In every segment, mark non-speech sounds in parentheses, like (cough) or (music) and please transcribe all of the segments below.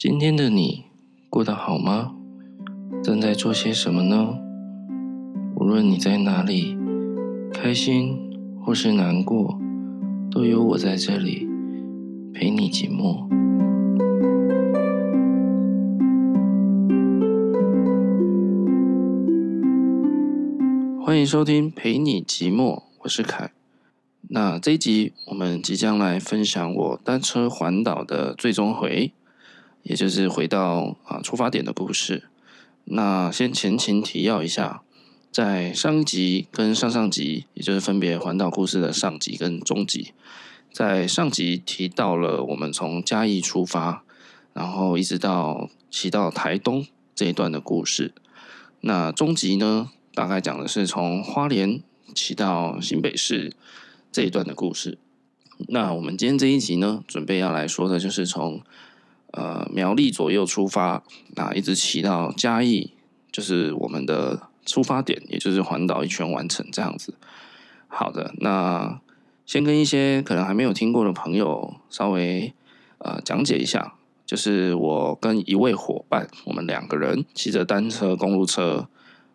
今天的你过得好吗？正在做些什么呢？无论你在哪里，开心或是难过，都有我在这里陪你寂寞。欢迎收听陪你寂寞，我是凯。那这一集我们即将来分享我单车环岛的最终回，也就是回到啊出发点的故事。那先前情提要一下，在上一集跟上上集，也就是分别环岛故事的上集跟中集，在上集提到了我们从嘉义出发，然后一直到骑到台东这一段的故事。那中集呢，大概讲的是从花莲骑到新北市。这一段的故事，那我们今天这一集呢，准备要来说的就是从呃苗栗左右出发，那一直骑到嘉义，就是我们的出发点，也就是环岛一圈完成这样子。好的，那先跟一些可能还没有听过的朋友稍微呃讲解一下，就是我跟一位伙伴，我们两个人骑着单车、公路车，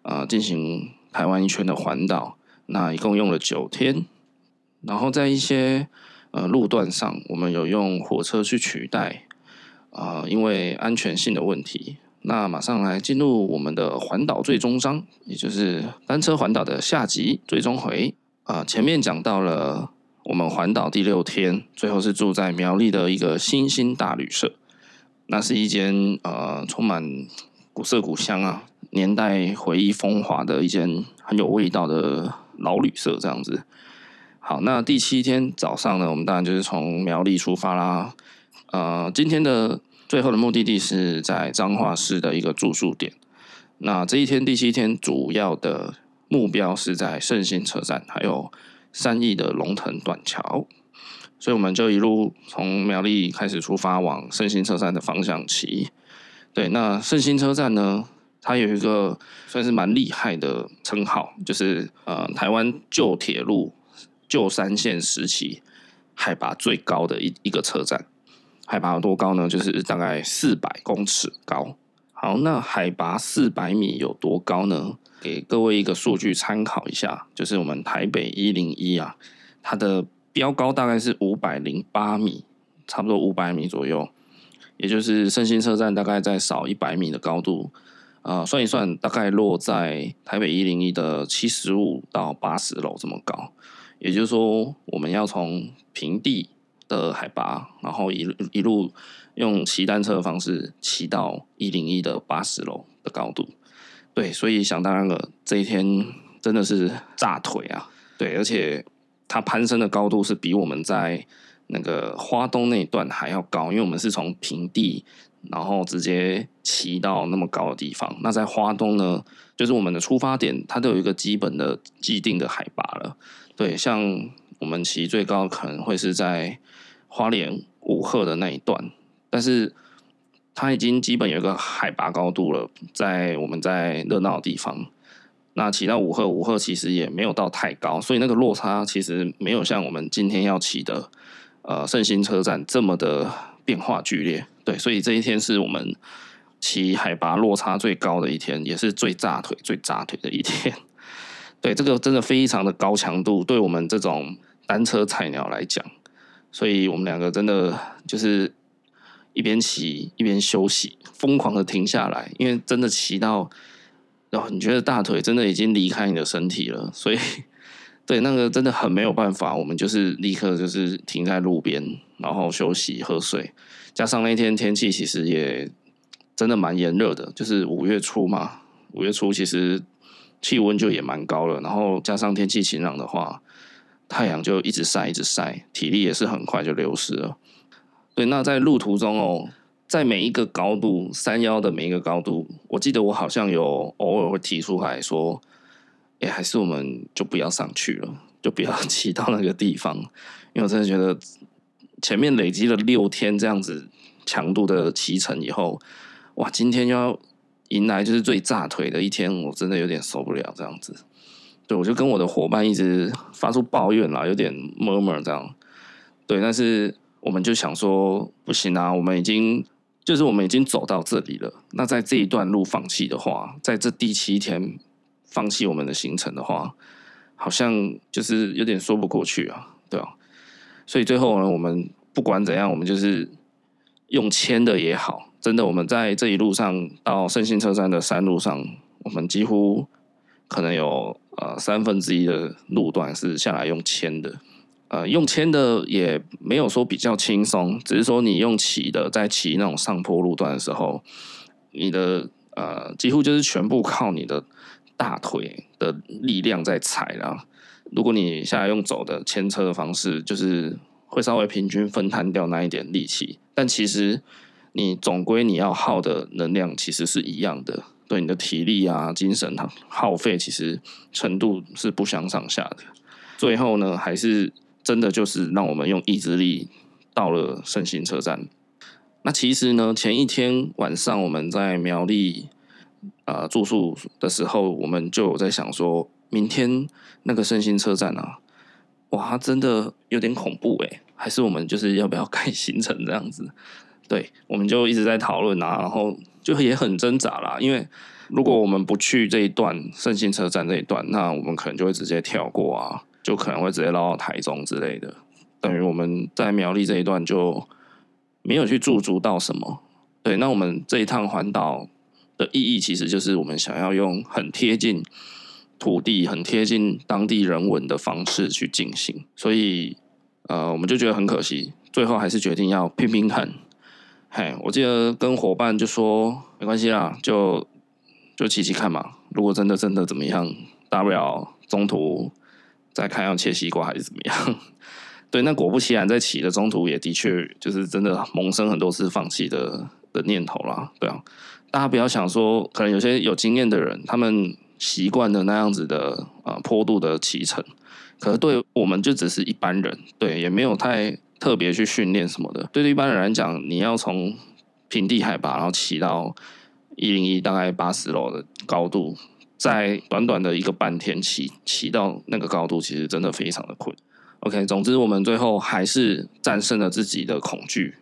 呃，进行台湾一圈的环岛，那一共用了九天。然后在一些呃路段上，我们有用火车去取代，啊、因为安全性的问题。那马上来进入我们的环岛最终章，也就是单车环岛的下集最终回。啊、前面讲到了我们环岛第六天，最后是住在苗栗的一个新兴大旅社，那是一间呃充满古色古香啊，年代回忆风华的一间很有味道的老旅社，这样子。好，那第七天早上呢，我们当然就是从苗栗出发啦。呃，今天的最后的目的地是在彰化市的一个住宿点。那这一天第七天主要的目标是在胜兴车站，还有三义的龙腾断桥。所以我们就一路从苗栗开始出发，往胜兴车站的方向骑。对，那胜兴车站呢，它有一个算是蛮厉害的称号，就是呃，台湾旧铁路。旧三线时期海拔最高的一一个车站，海拔有多高呢？就是大概四百公尺高。好，那海拔四百米有多高呢？给各位一个数据参考一下，就是我们台北一零一啊，它的标高大概是五百零八米，差不多五百米左右，也就是胜兴车站大概再少一百米的高度啊，算一算，大概落在台北一零一的七十五到八十楼这么高。也就是说，我们要从平地的海拔，然后一一路用骑单车的方式骑到一零一的八十楼的高度。对，所以想当然了，这一天真的是炸腿啊！对，而且它攀升的高度是比我们在那个花东那一段还要高，因为我们是从平地，然后直接骑到那么高的地方。那在花东呢，就是我们的出发点，它都有一个基本的既定的海拔了。对，像我们骑最高可能会是在花莲五鹤的那一段，但是它已经基本有一个海拔高度了，在我们在热闹的地方，那骑到五鹤，五鹤其实也没有到太高，所以那个落差其实没有像我们今天要骑的呃圣心车站这么的变化剧烈。对，所以这一天是我们骑海拔落差最高的一天，也是最炸腿、最炸腿的一天。(laughs) 对，这个真的非常的高强度，对我们这种单车菜鸟来讲，所以我们两个真的就是一边骑一边休息，疯狂的停下来，因为真的骑到，然后你觉得大腿真的已经离开你的身体了，(laughs) 所以对那个真的很没有办法，我们就是立刻就是停在路边，然后休息喝水，加上那天天气其实也真的蛮炎热的，就是五月初嘛，五月初其实。气温就也蛮高了，然后加上天气晴朗的话，太阳就一直晒一直晒，体力也是很快就流失了。对，那在路途中哦，在每一个高度，山腰的每一个高度，我记得我好像有偶尔会提出来说，哎，还是我们就不要上去了，就不要骑到那个地方，因为我真的觉得前面累积了六天这样子强度的骑乘以后，哇，今天又要。迎来就是最炸腿的一天，我真的有点受不了这样子。我就跟我的伙伴一直发出抱怨啦，有点 murmur 这样。对，但是我们就想说，不行啊，我们已经就是我们已经走到这里了。那在这一段路放弃的话，在这第七天放弃我们的行程的话，好像就是有点说不过去啊，对啊。所以最后呢，我们不管怎样，我们就是用签的也好，真的我们在这一路上到圣心车站的山路上，我们几乎可能有呃三分之一的路段是下来用牵的。呃，用牵的也没有说比较轻松，只是说你用骑的，在骑那种上坡路段的时候，你的呃几乎就是全部靠你的大腿的力量在踩啦。如果你下来用走的牵车的方式，就是会稍微平均分摊掉那一点力气，但其实你总归你要耗的能量其实是一样的，对你的体力啊、精神耗费，其实程度是不相上下的。最后呢，还是。真的就是让我们用意志力到了圣心车站。那其实呢，前一天晚上我们在苗栗啊、住宿的时候，我们就有在想说，明天那个圣心车站啊，哇，真的有点恐怖诶，还是我们就是要不要改 (laughs) 行程这样子？对，我们就一直在讨论啊，然后就也很挣扎啦。因为如果我们不去这一段圣心车站这一段，那我们可能就会直接跳过啊。就可能会直接绕到台中之类的，等于我们在苗栗这一段就没有去驻足到什么。对，那我们这一趟环岛的意义，其实就是我们想要用很贴近土地、很贴近当地人文的方式去进行。所以，呃，我们就觉得很可惜，最后还是决定要拼拼看。嘿，我记得跟伙伴就说没关系啦，就就骑骑看嘛。如果真的真的怎么样，大不了中途。再看要切西瓜还是怎么样？(laughs) 对，那果不其然，在骑的中途也的确就是真的萌生很多次放弃的的念头啦。对啊，大家不要想说，可能有些有经验的人，他们习惯了那样子的啊、坡度的骑乘，可是对我们就只是一般人，对，也没有太特别去训练什么的。对于一般人来讲，你要从平地海拔然后骑到一零一大概八十楼的高度。在短短的一个半天骑骑到那个高度，其实真的非常的困。OK，总之我们最后还是战胜了自己的恐惧，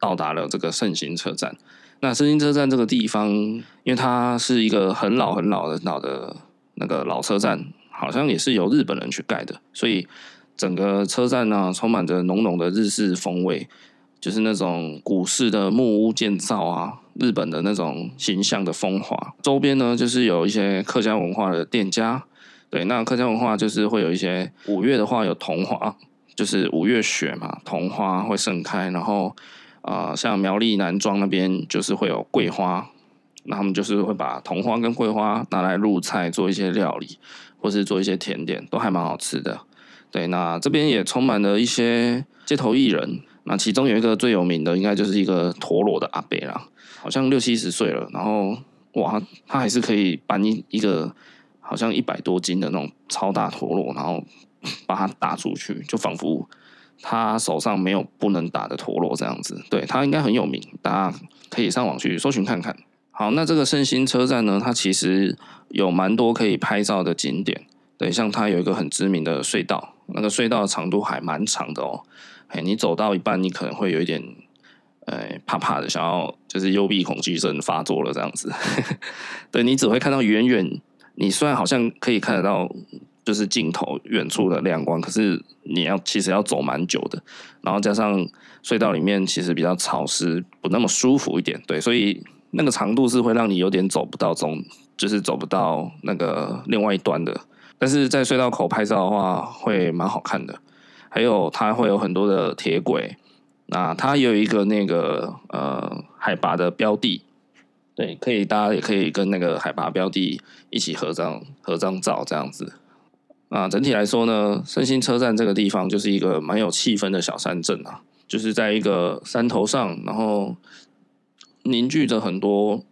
到达了这个圣心车站。那圣心车站这个地方，因为它是一个很老很老的老的那个老车站，好像也是由日本人去盖的，所以整个车站呢，充满着浓浓的日式风味。就是那种古式的木屋建造啊，日本的那种形象的风华。周边呢，就是有一些客家文化的店家。对，那客家文化就是会有一些五月的话有桐花，就是五月雪嘛，桐花会盛开。然后啊、像苗栗南庄那边就是会有桂花，那他们就是会把桐花跟桂花拿来入菜，做一些料理，或是做一些甜点，都还蛮好吃的。对，那这边也充满了一些街头艺人。那其中有一个最有名的，应该就是一个陀螺的阿伯啦，好像六七十岁了，然后哇，他还是可以搬一一个好像一百多斤的那种超大陀螺，然后把它打出去，就仿佛他手上没有不能打的陀螺这样子。对，他应该很有名，大家可以上网去搜寻看看。好，那这个圣心车站呢，它其实有蛮多可以拍照的景点。对，像它有一个很知名的隧道，那个隧道的长度还蛮长的哦。哎，你走到一半，你可能会有一点，呃，怕怕的，想要就是幽闭恐惧症发作了这样子。(laughs) 对，你只会看到远远，你虽然好像可以看得到，就是尽头远处的亮光，可是你要其实要走蛮久的。然后加上隧道里面其实比较潮湿，不那么舒服一点。对，所以那个长度是会让你有点走不到中，就是走不到那个另外一端的。但是在隧道口拍照的话，会蛮好看的。还有它会有很多的铁轨，那它有一个那个呃海拔的标的，对，可以大家也可以跟那个海拔标的一起合张合张照这样子。啊，整体来说呢，圣心车站这个地方就是一个蛮有气氛的小山镇啊，就是在一个山头上，然后凝聚着很多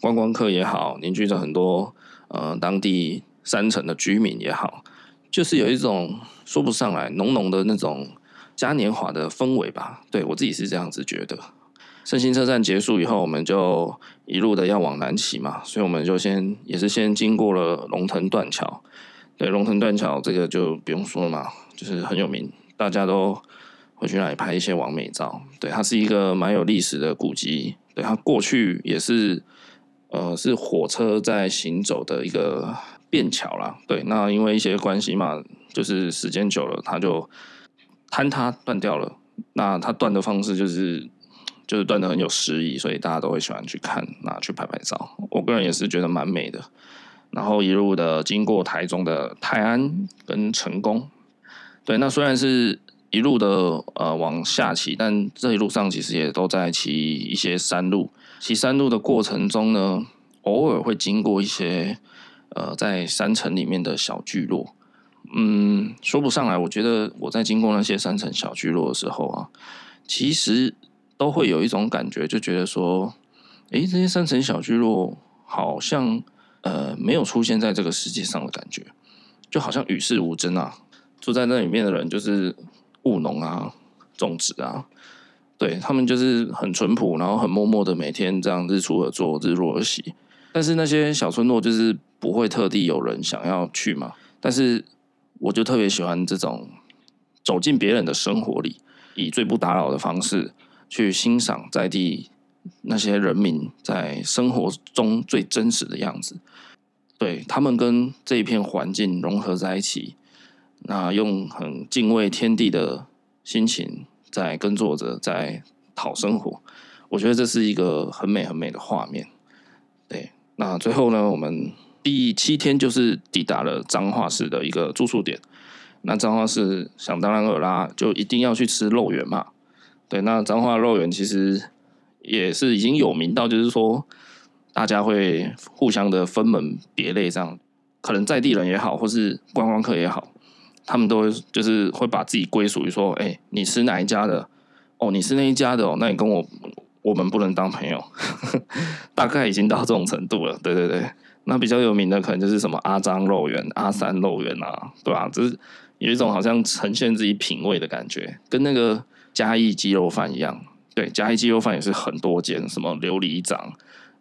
观光客也好，凝聚着很多呃当地山城的居民也好，就是有一种。说不上来，浓浓的那种嘉年华的氛围吧。对，我自己是这样子觉得。圣心车站结束以后，我们就一路的要往南骑嘛，所以我们就先也是先经过了龙腾断桥。对，龙腾断桥这个就不用说了嘛，就是很有名，大家都会去那里拍一些网美照。对，它是一个蛮有历史的古迹。对，它过去也是呃是火车在行走的一个便桥啦。对，那因为一些关系嘛，就是时间久了，它就坍塌断掉了。那它断的方式就是就是断的很有诗意，所以大家都会喜欢去看，那去拍拍照。我个人也是觉得蛮美的。然后一路的经过台中的泰安跟成功，对，那虽然是一路的呃往下骑，但这一路上其实也都在骑一些山路。骑山路的过程中呢，偶尔会经过一些呃在山城里面的小聚落。嗯，说不上来，我觉得我在经过那些山城小聚落的时候啊，其实都会有一种感觉，就觉得说，诶，这些山城小聚落好像。呃，没有出现在这个世界上的感觉，就好像与世无争啊。住在那里面的人就是务农啊、种植啊，对，他们就是很淳朴，然后很默默的每天这样日出而作，日落而息。但是那些小村落就是不会特地有人想要去嘛。但是我就特别喜欢这种走进别人的生活里，以最不打扰的方式去欣赏在地。那些人民在生活中最真实的样子，对，他们跟这一片环境融合在一起，那用很敬畏天地的心情在耕作着，在讨生活。我觉得这是一个很美很美的画面。那最后呢，我们第七天就是抵达了彰化市的一个住宿点。那彰化市想当然尔啦，就一定要去吃肉圆嘛。对，那彰化肉圆其实。也是已经有名到，就是说大家会互相的分门别类，这样可能在地人也好，或是观光客也好，他们都就是会把自己归属于说，哎、你吃哪一家的？哦，你是那一家的哦，那你跟我我们不能当朋友，(laughs) 大概已经到这种程度了。对对对，那比较有名的可能就是什么阿张肉圆、阿三肉圆啊，对吧？就是有一种好像呈现自己品味的感觉，跟那个嘉义鸡肉饭一样。对，嘉义鸡肉饭也是很多间，什么琉璃掌，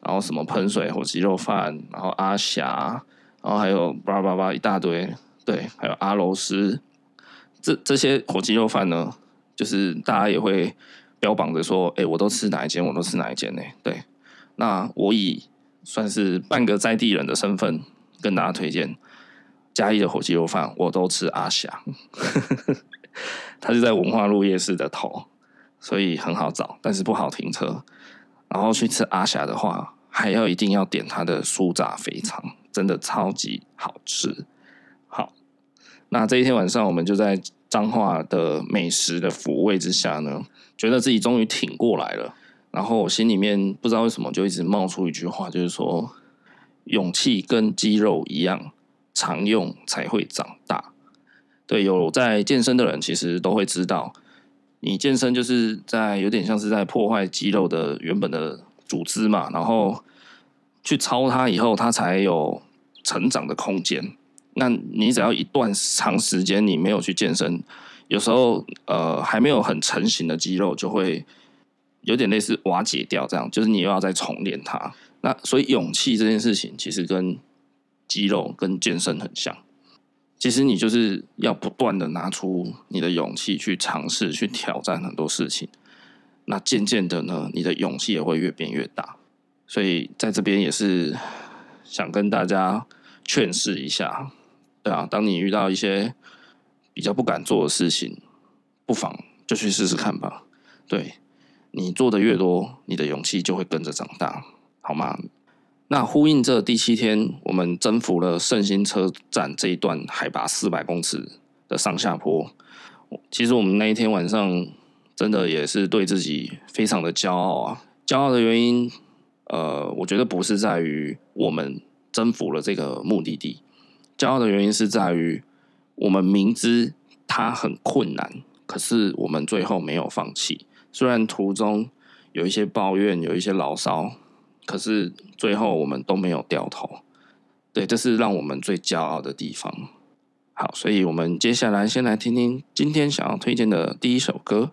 然后什么喷水火鸡肉饭，然后阿霞，然后还有叭叭叭一大堆，对，还有阿罗斯，这这些火鸡肉饭呢，就是大家也会标榜着说，哎，我都吃哪一间，我都吃哪一间呢？对，那我以算是半个在地人的身份跟大家推荐嘉义的火鸡肉饭，我都吃阿霞，(laughs) 他是在文化路夜市的头。所以很好找，但是不好停车。然后去吃阿霞的话，还要一定要点他的酥炸肥肠，真的超级好吃。好，那这一天晚上，我们就在彰化的美食的抚慰之下呢，觉得自己终于挺过来了。然后我心里面不知道为什么就一直冒出一句话，就是说，勇气跟肌肉一样，常用才会长大。对，有在健身的人其实都会知道。你健身就是在有点像是在破坏肌肉的原本的组织嘛，然后去操它以后，它才有成长的空间。那你只要一段长时间你没有去健身，有时候呃还没有很成型的肌肉就会有点类似瓦解掉，这样就是你又要再重练它。那所以勇气这件事情其实跟肌肉跟健身很像。其实你就是要不断的拿出你的勇气去尝试、去挑战很多事情，那渐渐的呢，你的勇气也会越变越大。所以在这边也是想跟大家劝示一下，对啊，当你遇到一些比较不敢做的事情，不妨就去试试看吧。对，你做的越多，你的勇气就会跟着长大，好吗？那呼应这第七天，我们征服了圣心车站这一段海拔四百公尺的上下坡。其实我们那一天晚上真的也是对自己非常的骄傲啊！骄傲的原因，呃，我觉得不是在于我们征服了这个目的地，骄傲的原因是在于我们明知它很困难，可是我们最后没有放弃。虽然途中有一些抱怨，有一些牢骚。可是最后我们都没有掉头，对，这是让我们最骄傲的地方。好，所以我们接下来先来听听今天想要推荐的第一首歌，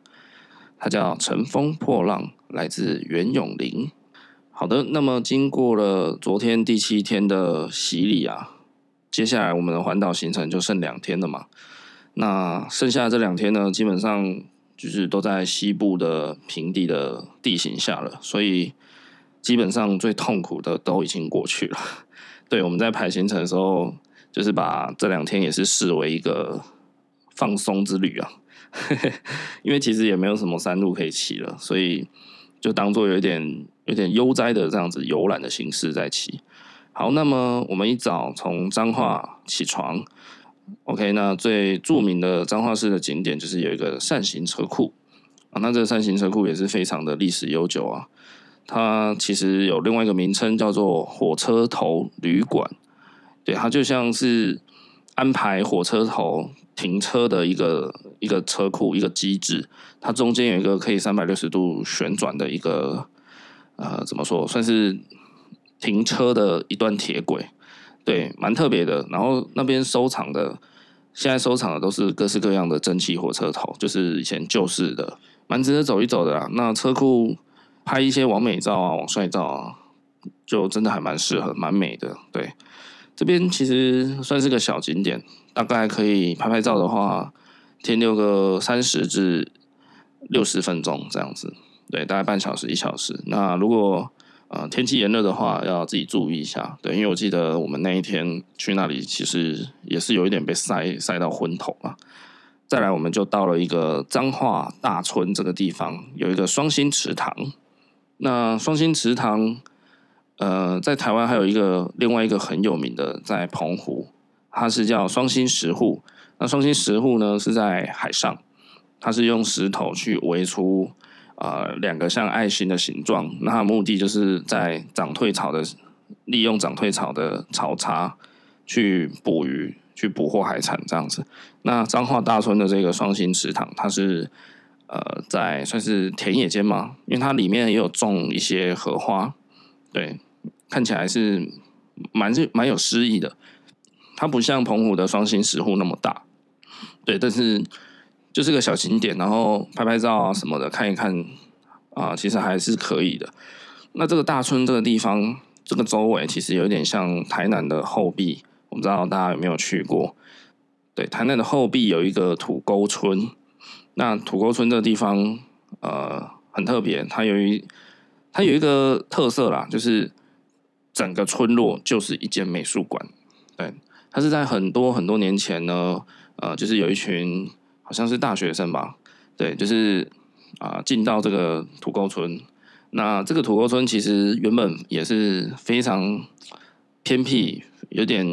它叫《乘风破浪》，来自袁咏琳。好的，那么经过了昨天第七天的洗礼啊，接下来我们的环岛行程就剩两天了嘛。那剩下这两天呢，基本上就是都在西部的平地的地形下了，所以基本上最痛苦的都已经过去了。(laughs) 对，我们在排行程的时候，就是把这两天也是视为一个放松之旅啊，(laughs) 因为其实也没有什么山路可以骑了，所以就当做有一点有点悠哉的这样子游览的形式在骑。好，那么我们一早从彰化起床，OK，那最著名的彰化市的景点就是有一个扇形车库。啊，那这个扇形车库也是非常的历史悠久啊，它其实有另外一个名称叫做火车头旅馆，对，它就像是安排火车头停车的一个一个车库一个机制，它中间有一个可以三百六十度旋转的一个呃，怎么说算是。停车的一段铁轨，对，蛮特别的。然后那边收藏的，现在收藏的都是各式各样的蒸汽火车头，就是以前旧式的，蛮值得走一走的啦。那车库拍一些网美照啊、网帅照啊，就真的还蛮适合，蛮美的。对，这边其实算是个小景点，大概可以拍拍照的话，停留个三十至六十分钟这样子，对，大概半小时一小时。那如果呃，天气炎热的话，要自己注意一下。对，因为我记得我们那一天去那里，其实也是有一点被晒晒到昏头嘛。再来，我们就到了一个彰化大村这个地方，有一个双星池塘。那双星池塘，呃，在台湾还有一个另外一个很有名的，在澎湖，它是叫双星石沪。那双星石沪呢，是在海上，它是用石头去围出。呃，两个像爱心的形状，那它目的就是在长退潮的利用长退潮的潮差去捕鱼、去捕获海产这样子。那彰化大村的这个双星池塘，它是呃在算是田野间嘛，因为它里面也有种一些荷花，对，看起来是蛮是蛮有诗意的。它不像澎湖的双星石沪那么大，对，但是。就是个小景点，然后拍拍照啊什么的，看一看啊、其实还是可以的。那这个大村这个地方，这个周围其实有点像台南的后壁，我不知道大家有没有去过。对，台南的后壁有一个土沟村，那土沟村这个地方呃很特别，它有一它有一个特色啦，就是整个村落就是一间美术馆。对，它是在很多很多年前呢，呃，就是有一群。好像是大学生吧，对，就是啊，进到这个土沟村。那这个土沟村其实原本也是非常偏僻，有点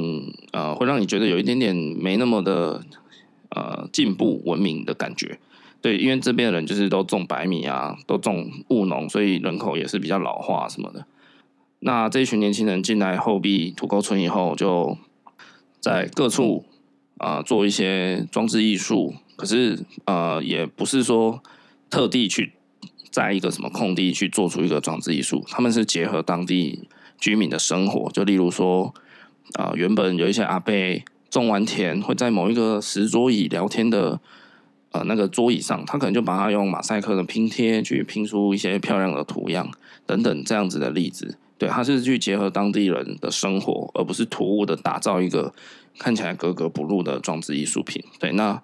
呃，会让你觉得有一点点没那么的呃进步文明的感觉。对，因为这边的人就是都种白米啊，都种务农，所以人口也是比较老化什么的。那这一群年轻人进来后壁土沟村以后，就在各处啊、做一些装置艺术。可是，呃，也不是说特地去在一个什么空地去做出一个装置艺术，他们是结合当地居民的生活，就例如说，啊、原本有一些阿伯种完田会在某一个石桌椅聊天的，呃，那个桌椅上，他可能就把它用马赛克的拼贴去拼出一些漂亮的图样等等这样子的例子。对，他是去结合当地人的生活，而不是突兀的打造一个看起来格格不入的装置艺术品。对，那。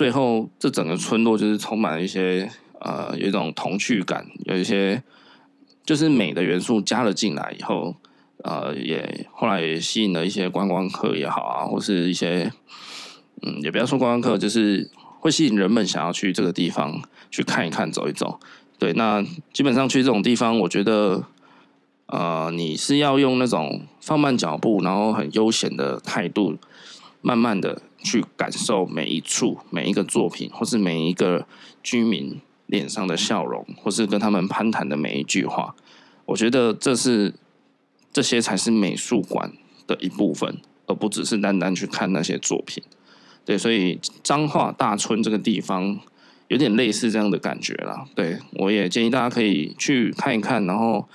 最后，这整个村落就是充满了一些呃，有一种童趣感，有一些就是美的元素加了进来以后，呃，也后来也吸引了一些观光客也好啊，或是一些嗯，也不要说观光客，就是会吸引人们想要去这个地方去看一看、走一走。对，那基本上去这种地方，我觉得呃，你是要用那种放慢脚步，然后很悠闲的态度，慢慢的。去感受每一处、每一个作品，或是每一个居民脸上的笑容，或是跟他们攀谈的每一句话。我觉得这是这些才是美术馆的一部分，而不只是单单去看那些作品。对，所以彰化大村这个地方有点类似这样的感觉啦。对，我也建议大家可以去看一看，然后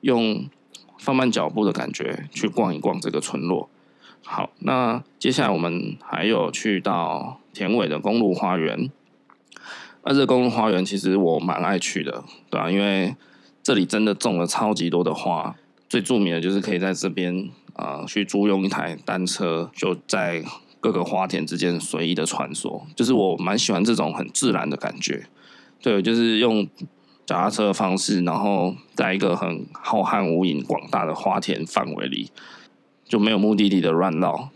用放慢脚步的感觉去逛一逛这个村落。好，那接下来我们还有去到田尾的公路花园。那这个公路花园其实我蛮爱去的，对啊，因为这里真的种了超级多的花。最著名的就是可以在这边啊、去租用一台单车，就在各个花田之间随意的穿梭，就是我蛮喜欢这种很自然的感觉。对，就是用脚踏车的方式，然后在一个很浩瀚无垠、广大的花田范围里，就没有目的地的乱绕。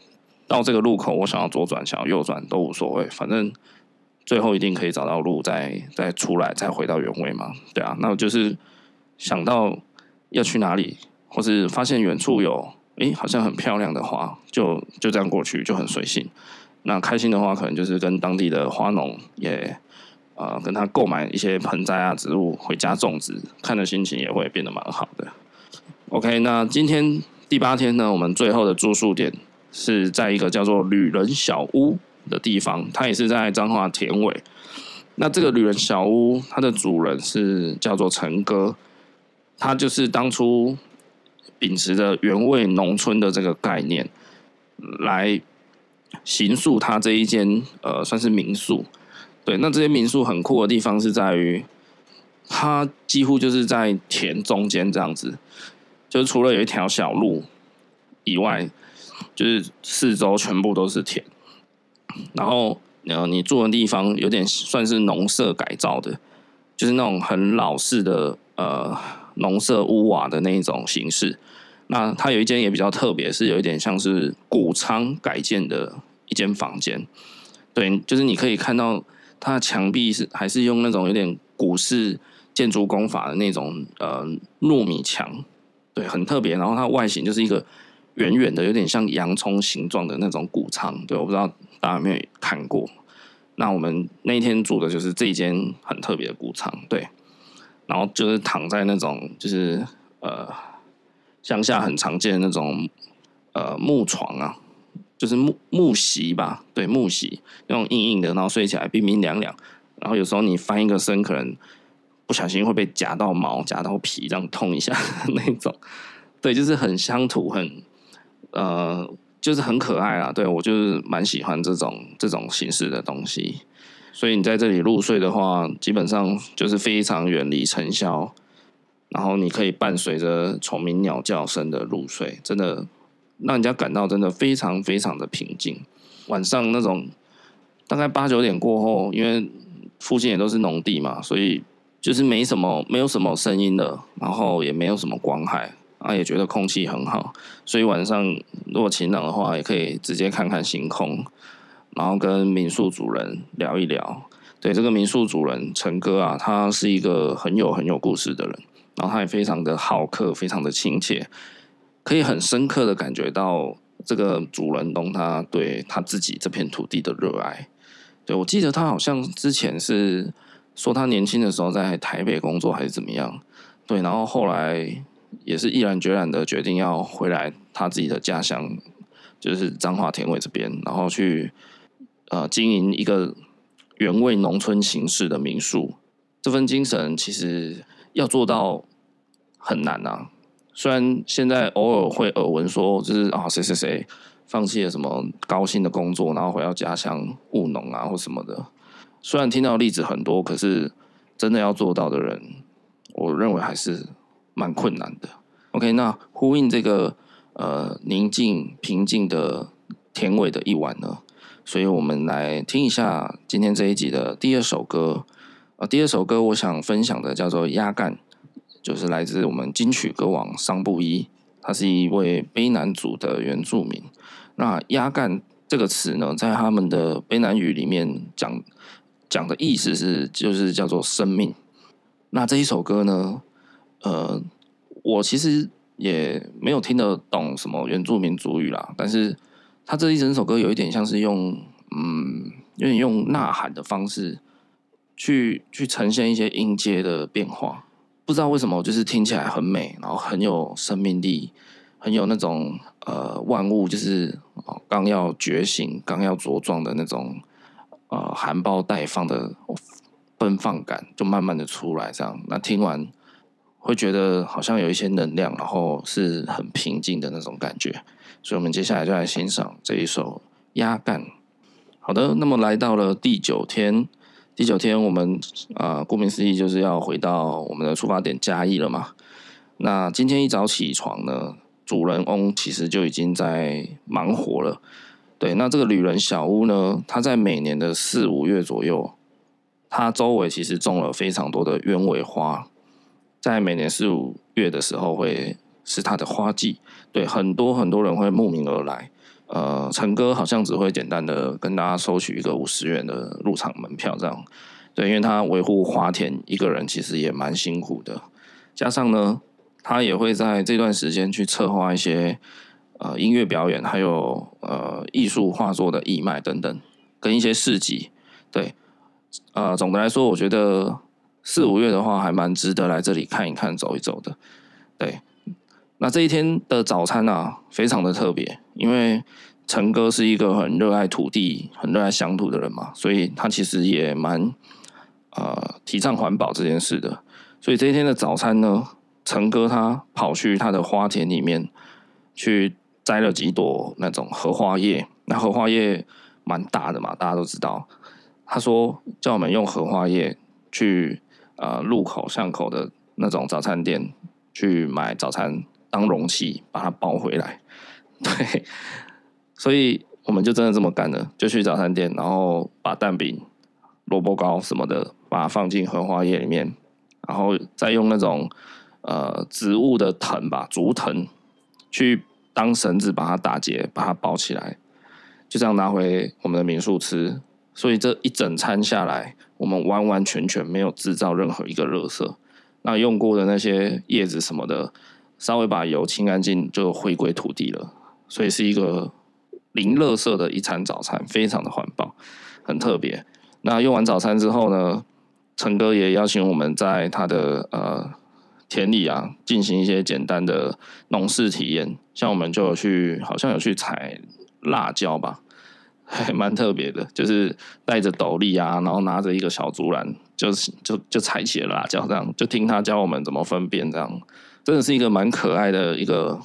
到这个路口，我想要左转，想要右转都无所谓，反正最后一定可以找到路，再再出来，再回到原位嘛。对啊，那我就是想到要去哪里，或是发现远处有诶好像很漂亮的花，就就这样过去，就很随性。那开心的话，可能就是跟当地的花农也呃跟他购买一些盆栽啊植物回家种植，看的心情也会变得蛮好的。OK，那今天第八天呢，我们最后的住宿点。是在一个叫做旅人小屋的地方，它也是在彰化田尾。那这个旅人小屋，它的主人是叫做陈哥，他就是当初秉持着原味农村的这个概念来行宿他这一间呃算是民宿。对，那这些民宿很酷的地方是在于，它几乎就是在田中间这样子，就是除了有一条小路以外。就是四周全部都是田，然后呃，你住的地方有点算是农舍改造的，就是那种很老式的呃农舍屋瓦的那一种形式。那它有一间也比较特别，是有一点像是谷仓改建的一间房间。对，就是你可以看到它的墙壁是还是用那种有点古式建筑工法的那种呃糯米墙，对，很特别。然后它外形就是一个。圆圆的，有点像洋葱形状的那种谷仓，对，我不知道大家有没有看过。那我们那天住的就是这一间很特别的谷仓，对。然后就是躺在那种就是呃乡下很常见的那种呃木床啊，就是木木席吧，对，木席那种硬硬的，然后睡起来冰冰凉凉。然后有时候你翻一个身，可能不小心会被夹到毛、夹到皮，这样痛一下那种。对，就是很乡土，很。呃，就是很可爱啦，对，我就是蛮喜欢这种这种形式的东西，所以你在这里入睡的话，基本上就是非常远离尘嚣，然后你可以伴随着虫鸣鸟叫声的入睡，真的让人家感到真的非常非常的平静。晚上那种大概八九点过后，因为附近也都是农地嘛，所以就是没什么没有什么声音了，然后也没有什么光害。啊，也觉得空气很好，所以晚上如果晴朗的话，也可以直接看看星空，然后跟民宿主人聊一聊。对，这个民宿主人陈哥啊，他是一个很有很有故事的人，然后他也非常的好客，非常的亲切，可以很深刻的感觉到这个主人公他对他自己这片土地的热爱。对，我记得他好像之前是说他年轻的时候在台北工作还是怎么样，对，然后后来。也是毅然决然的决定要回来他自己的家乡，就是彰化田尾这边，然后去呃经营一个原味农村形式的民宿。这份精神其实要做到很难啊。虽然现在偶尔会耳闻说，就是啊谁谁谁放弃了什么高薪的工作，然后回到家乡务农啊或什么的。虽然听到例子很多，可是真的要做到的人，我认为还是。蛮困难的。OK，那呼应这个呃宁静平静的甜尾的一晚呢，所以我们来听一下今天这一集的第二首歌。呃，第二首歌我想分享的叫做《鸭干》，就是来自我们金曲歌王桑布伊，他是一位卑南族的原住民。那“鸭干”这个词呢，在他们的卑南语里面讲讲的意思是，就是叫做生命。那这一首歌呢？呃，我其实也没有听得懂什么原住民族语啦，但是他这一整首歌有一点像是用，嗯，有点用呐喊的方式去去呈现一些音阶的变化，不知道为什么，就是听起来很美，然后很有生命力，很有那种呃万物就是刚要觉醒、刚要茁壮的那种呃含苞待放的奔放感，就慢慢的出来，这样，那听完。会觉得好像有一些能量，然后是很平静的那种感觉，所以我们接下来就来欣赏这一首《鸭干》。好的，那么来到了第九天，第九天我们啊、顾名思义就是要回到我们的出发点嘉义了嘛。那今天一早起床呢，主人翁其实就已经在忙活了，对，那这个旅人小屋呢，它在每年的四五月左右，它周围其实种了非常多的鸢尾花，在每年四五月的时候会是它的花季，对，很多很多人会慕名而来。呃，陈哥好像只会简单的跟大家收取一个五十元的入场门票，这样，对，因为他维护花田一个人其实也蛮辛苦的，加上呢，他也会在这段时间去策划一些呃音乐表演，还有呃艺术画作的义卖等等，跟一些市集，对，呃，总的来说，我觉得四五月的话还蛮值得来这里看一看、走一走的，对。那这一天的早餐啊，非常的特别，因为陈哥是一个很热爱土地、很热爱乡土的人嘛，所以他其实也蛮呃提倡环保这件事的。所以这一天的早餐呢，陈哥他跑去他的花田里面去摘了几朵那种荷花叶，那荷花叶蛮大的嘛，大家都知道。他说叫我们用荷花叶去呃路口巷口的那种早餐店去买早餐。当容器把它包回来，(laughs) 对，所以我们就真的这么干了，就去早餐店，然后把蛋饼、萝卜糕什么的，把它放进荷花叶里面，然后再用那种呃植物的藤吧，竹藤去当绳子把它打结，把它包起来，就这样拿回我们的民宿吃。所以这一整餐下来，我们完完全全没有制造任何一个垃圾，那用过的那些叶子什么的。稍微把油清干净，就回归土地了。所以是一个零垃圾的一餐早餐，非常的环保，很特别。那用完早餐之后呢，陈哥也邀请我们在他的呃田里啊，进行一些简单的农事体验。像我们就有去，好像有去采辣椒吧，还蛮特别的，就是戴着斗笠啊，然后拿着一个小竹篮，就是就就采起了辣椒，这样就听他教我们怎么分辨这样。真的是一个蛮可爱的一个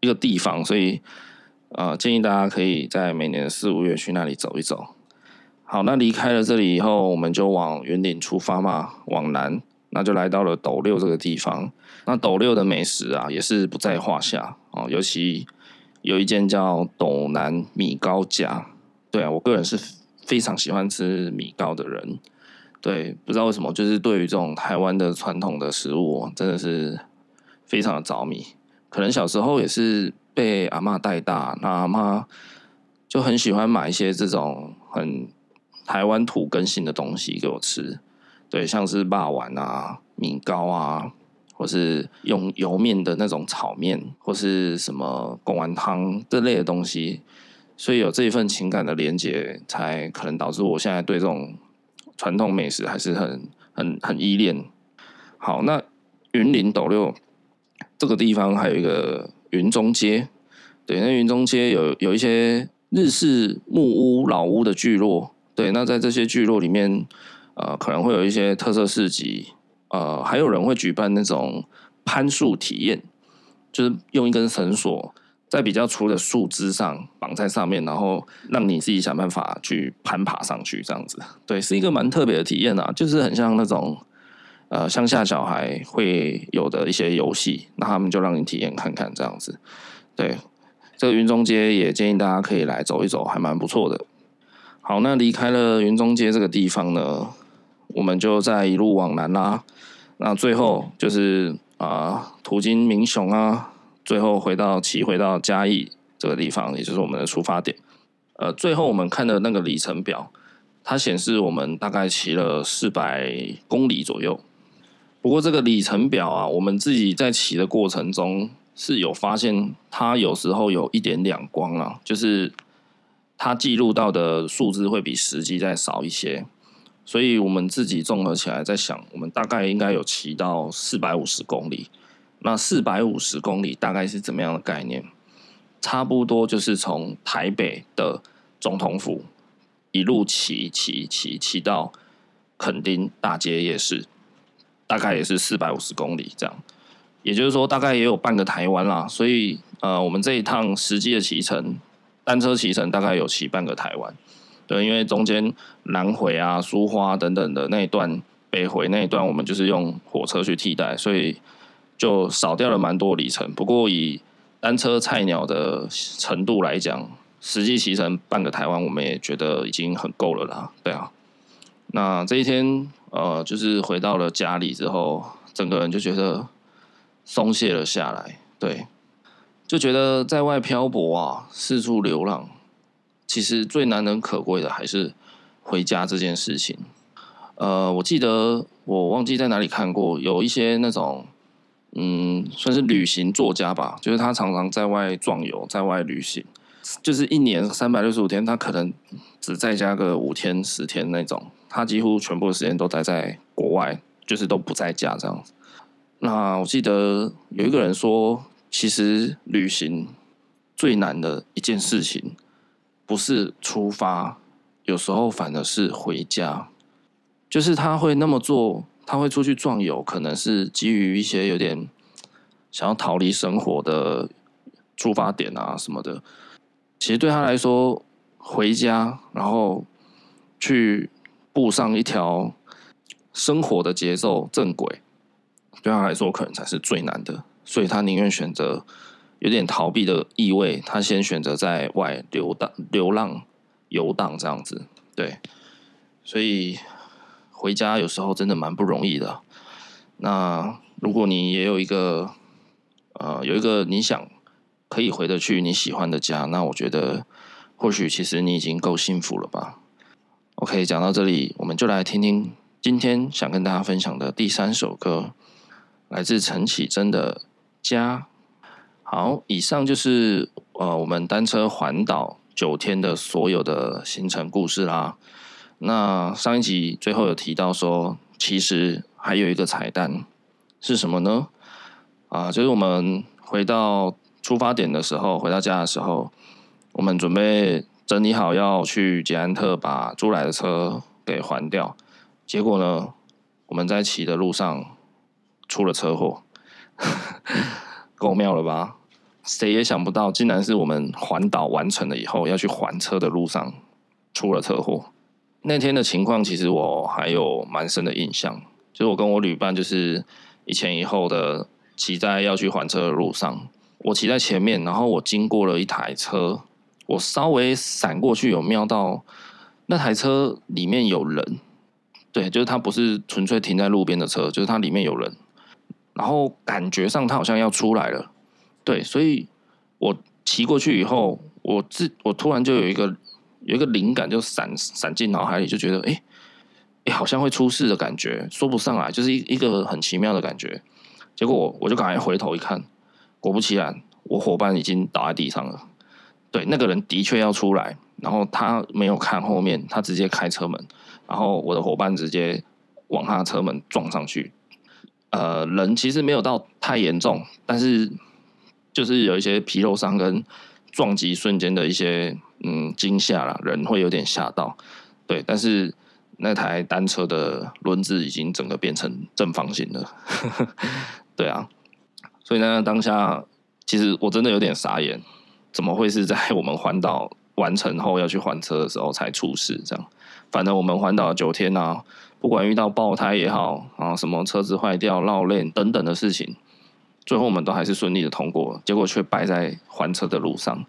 一个地方，所以呃，建议大家可以在每年四五月去那里走一走。好，那离开了这里以后，我们就往云顶出发嘛，往南，那就来到了斗六这个地方。那斗六的美食啊，也是不在话下哦，尤其有一间叫斗南米糕家。对啊，我个人是非常喜欢吃米糕的人。对，不知道为什么，就是对于这种台湾的传统的食物，真的是。非常的着迷，可能小时候也是被阿嬷带大，那阿嬷就很喜欢买一些这种很台湾土根性的东西给我吃，对，像是霸丸啊、米糕啊，或是用油面的那种炒面，或是什么贡丸汤这类的东西，所以有这一份情感的连结，才可能导致我现在对这种传统美食还是很很很依恋。好，那云林斗六。这个地方还有一个云中街，对，那云中街有有一些日式木屋老屋的聚落，对，那在这些聚落里面，呃，可能会有一些特色市集，呃，还有人会举办那种攀树体验，就是用一根绳索在比较粗的树枝上绑在上面，然后让你自己想办法去攀爬上去，这样子，对，是一个蛮特别的体验啊，就是很像那种。呃，乡下小孩会有的一些游戏，那他们就让你体验看看这样子。对，这个云中街也建议大家可以来走一走，还蛮不错的。好，那离开了云中街这个地方呢，我们就再一路往南啦。那最后就是啊、途经民雄啊，最后回到骑回到嘉义这个地方，也就是我们的出发点。呃，最后我们看的那个里程表，它显示我们大概骑了四百公里左右。不过这个里程表啊，我们自己在骑的过程中是有发现，它有时候有一点两光啊，就是它记录到的数字会比实际再少一些，所以我们自己综合起来在想，我们大概应该有骑到四百五十公里。那四百五十公里大概是怎么样的概念？差不多就是从台北的总统府一路骑骑骑骑到垦丁大街夜市。大概也是四百五十公里这样，也就是说大概也有半个台湾啦。所以呃，我们这一趟实际的骑程，单车骑程大概有骑半个台湾。对，因为中间南回啊、苏花等等的那一段，北回那一段，我们就是用火车去替代，所以就少掉了蛮多里程。不过以单车菜鸟的程度来讲，实际骑乘半个台湾，我们也觉得已经很够了啦。对啊，那这一天呃，就是回到了家里之后，整个人就觉得松懈了下来。对，就觉得在外漂泊啊，四处流浪，其实最难能可贵的还是回家这件事情。呃，我记得我忘记在哪里看过，有一些那种。嗯，算是旅行作家吧，就是他常常在外壮游，在外旅行，就是一年三百六十五天，他可能只在家个五天十天那种，他几乎全部的时间都待在国外，就是都不在家这样子。那我记得有一个人说，其实旅行最难的一件事情，不是出发，有时候反而是回家，就是他会那么做。他会出去壮游，可能是基于一些有点想要逃离生活的出发点啊什么的。其实对他来说，回家然后去步上一条生活的节奏正轨，对他来说可能才是最难的。所以他宁愿选择有点逃避的意味，他先选择在外流荡、流浪、游荡这样子。对，所以。回家有时候真的蛮不容易的。那如果你也有一个，呃，有一个你想可以回得去你喜欢的家，那我觉得或许其实你已经够幸福了吧。OK，讲到这里，我们就来听听今天想跟大家分享的第三首歌，来自陈绮贞的《家》。好，以上就是呃我们单车环岛九天的所有的行程故事啦。那上一集最后有提到说，其实还有一个彩蛋是什么呢？啊，就是我们回到出发点的时候，回到家的时候，我们准备整理好要去捷安特把租来的车给还掉。结果呢，我们在骑的路上出了车祸，够妙了吧？谁也想不到，竟然是我们环岛完成了以后要去还车的路上出了车祸。那天的情况，其实我还有蛮深的印象，就是我跟我旅伴就是一前一后的骑在要去还车的路上，我骑在前面，然后我经过了一台车，我稍微闪过去，有瞄到那台车里面有人，对，就是它不是纯粹停在路边的车，就是它里面有人，然后感觉上它好像要出来了，对，所以我骑过去以后，我自我突然就有一个。有一个灵感就闪闪进脑海里，就觉得哎哎、好像会出事的感觉，说不上来，就是一一个很奇妙的感觉。结果我我就赶快回头一看，果不其然，我伙伴已经倒在地上了。对，那个人的确要出来，然后他没有看后面，他直接开车门，然后我的伙伴直接往他的车门撞上去。呃，人其实没有到太严重，但是就是有一些皮肉伤跟撞击瞬间的一些。嗯，惊吓了，人会有点吓到，对。但是那台单车的轮子已经整个变成正方形了，(laughs) 对啊。所以呢，当下其实我真的有点傻眼，怎么会是在我们环岛完成后要去还车的时候才出事？这样，反正我们环岛九天啊，不管遇到爆胎也好啊，什么车子坏掉、绕链等等的事情，最后我们都还是顺利的通过，结果却摆在还车的路上。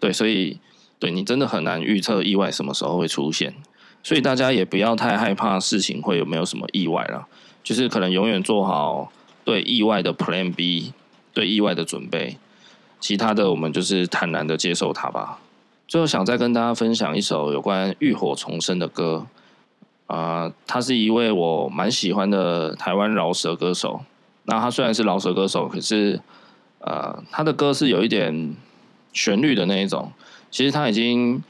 对，所以。对，你真的很难预测意外什么时候会出现，所以大家也不要太害怕事情会有没有什么意外了，就是可能永远做好对意外的 Plan B，对意外的准备，其他的我们就是坦然的接受它吧。最后想再跟大家分享一首有关浴火重生的歌，啊、呃，他是一位我蛮喜欢的台湾饶舌歌手。那他虽然是饶舌歌手，可是呃，他的歌是有一点旋律的那一种。其实他已经，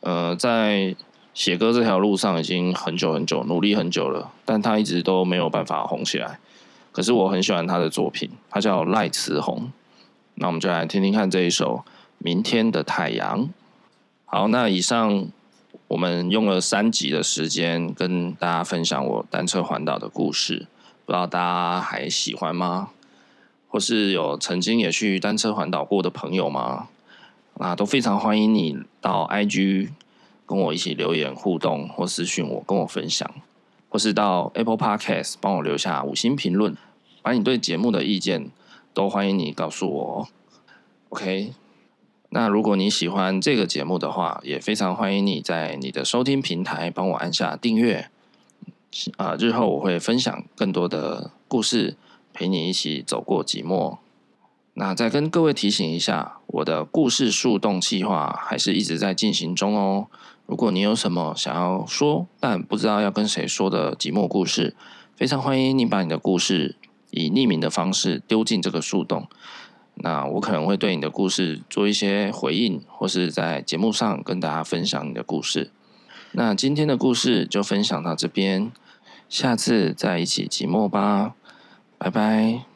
呃，在写歌这条路上已经很久很久，努力很久了，但他一直都没有办法红起来。可是我很喜欢他的作品，他叫赖慈宏。那我们就来听听看这一首《明天的太阳》。好，那以上我们用了三集的时间跟大家分享我单车环岛的故事，不知道大家还喜欢吗？或是有曾经也去单车环岛过的朋友吗？那都非常欢迎你到 IG 跟我一起留言互动，或私讯我跟我分享，或是到 Apple Podcast 帮我留下五星评论，把你对节目的意见都欢迎你告诉我。OK，那如果你喜欢这个节目的话，也非常欢迎你在你的收听平台帮我按下订阅。啊，日后我会分享更多的故事，陪你一起走过寂寞。那再跟各位提醒一下，我的故事树洞计划还是一直在进行中哦。如果你有什么想要说但不知道要跟谁说的寂寞故事，非常欢迎你把你的故事以匿名的方式丢进这个树洞。那我可能会对你的故事做一些回应，或是在节目上跟大家分享你的故事。那今天的故事就分享到这边，下次再一起寂寞吧，拜拜。